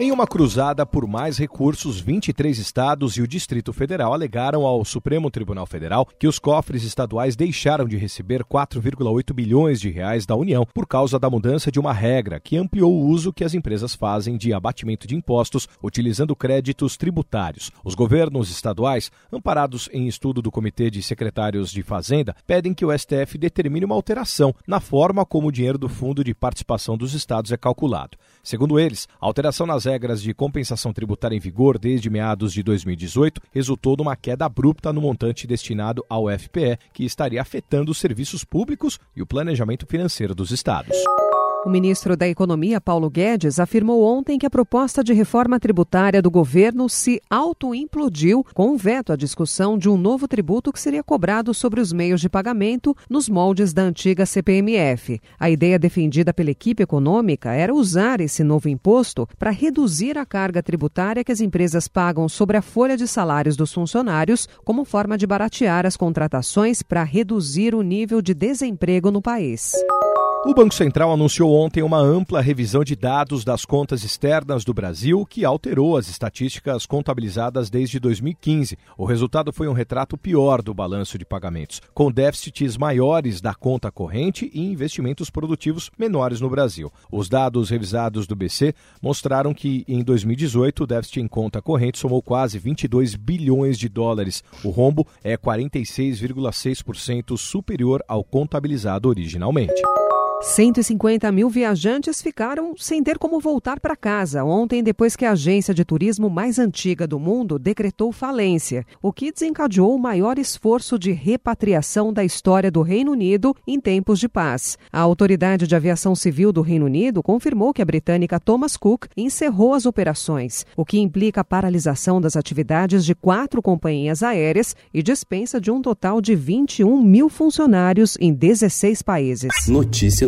Em uma cruzada por mais recursos, 23 estados e o Distrito Federal alegaram ao Supremo Tribunal Federal que os cofres estaduais deixaram de receber 4,8 bilhões de reais da União por causa da mudança de uma regra que ampliou o uso que as empresas fazem de abatimento de impostos utilizando créditos tributários. Os governos estaduais, amparados em estudo do Comitê de Secretários de Fazenda, pedem que o STF determine uma alteração na forma como o dinheiro do Fundo de Participação dos Estados é calculado. Segundo eles, a alteração nas regras de compensação tributária em vigor desde meados de 2018 resultou numa queda abrupta no montante destinado ao FPE, que estaria afetando os serviços públicos e o planejamento financeiro dos estados. O ministro da Economia, Paulo Guedes, afirmou ontem que a proposta de reforma tributária do governo se autoimplodiu com o veto à discussão de um novo tributo que seria cobrado sobre os meios de pagamento nos moldes da antiga CPMF. A ideia defendida pela equipe econômica era usar esse novo imposto para reduzir a carga tributária que as empresas pagam sobre a folha de salários dos funcionários, como forma de baratear as contratações para reduzir o nível de desemprego no país. O Banco Central anunciou ontem uma ampla revisão de dados das contas externas do Brasil que alterou as estatísticas contabilizadas desde 2015. O resultado foi um retrato pior do balanço de pagamentos, com déficits maiores da conta corrente e investimentos produtivos menores no Brasil. Os dados revisados do BC mostraram que em 2018 o déficit em conta corrente somou quase 22 bilhões de dólares. O rombo é 46,6% superior ao contabilizado originalmente. 150 mil viajantes ficaram sem ter como voltar para casa ontem, depois que a agência de turismo mais antiga do mundo decretou falência, o que desencadeou o maior esforço de repatriação da história do Reino Unido em tempos de paz. A Autoridade de Aviação Civil do Reino Unido confirmou que a britânica Thomas Cook encerrou as operações, o que implica a paralisação das atividades de quatro companhias aéreas e dispensa de um total de 21 mil funcionários em 16 países. Notícia